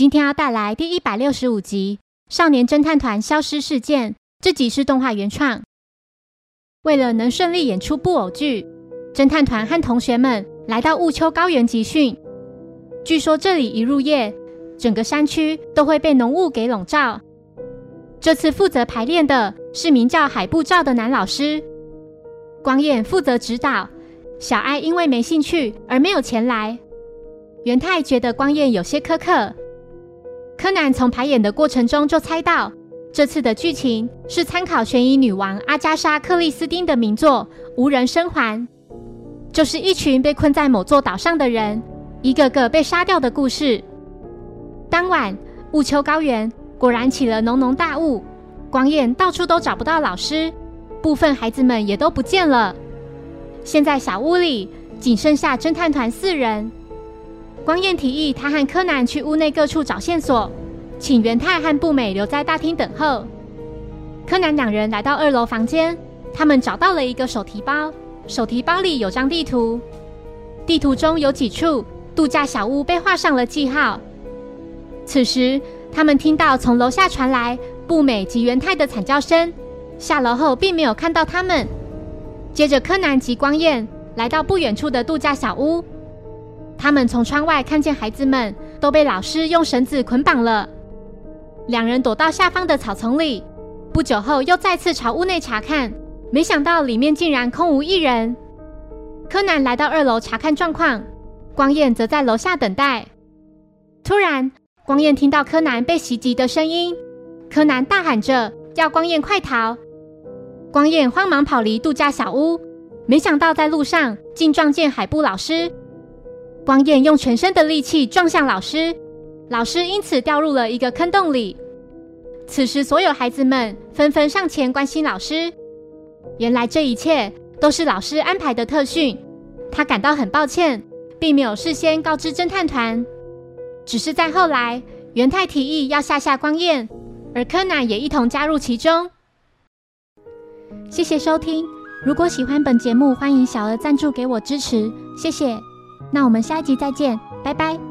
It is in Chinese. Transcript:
今天要带来第一百六十五集《少年侦探团消失事件》。这集是动画原创。为了能顺利演出布偶剧，侦探团和同学们来到雾丘高原集训。据说这里一入夜，整个山区都会被浓雾给笼罩。这次负责排练的是名叫海布照的男老师，光彦负责指导。小爱因为没兴趣而没有前来。元太觉得光彦有些苛刻。柯南从排演的过程中就猜到，这次的剧情是参考悬疑女王阿加莎·克里斯汀的名作《无人生还》，就是一群被困在某座岛上的人，一个个被杀掉的故事。当晚，雾丘高原果然起了浓浓大雾，光彦到处都找不到老师，部分孩子们也都不见了。现在小屋里仅剩下侦探团四人。光彦提议他和柯南去屋内各处找线索，请元太和步美留在大厅等候。柯南两人来到二楼房间，他们找到了一个手提包，手提包里有张地图，地图中有几处度假小屋被画上了记号。此时，他们听到从楼下传来步美及元太的惨叫声，下楼后并没有看到他们。接着，柯南及光彦来到不远处的度假小屋。他们从窗外看见孩子们都被老师用绳子捆绑了，两人躲到下方的草丛里。不久后，又再次朝屋内查看，没想到里面竟然空无一人。柯南来到二楼查看状况，光彦则在楼下等待。突然，光彦听到柯南被袭击的声音，柯南大喊着要光彦快逃。光彦慌忙跑离度假小屋，没想到在路上竟撞见海部老师。光彦用全身的力气撞向老师，老师因此掉入了一个坑洞里。此时，所有孩子们纷纷上前关心老师。原来这一切都是老师安排的特训。他感到很抱歉，并没有事先告知侦探团。只是在后来，元太提议要吓吓光彦，而柯南也一同加入其中。谢谢收听，如果喜欢本节目，欢迎小额赞助给我支持，谢谢。那我们下一集再见，拜拜。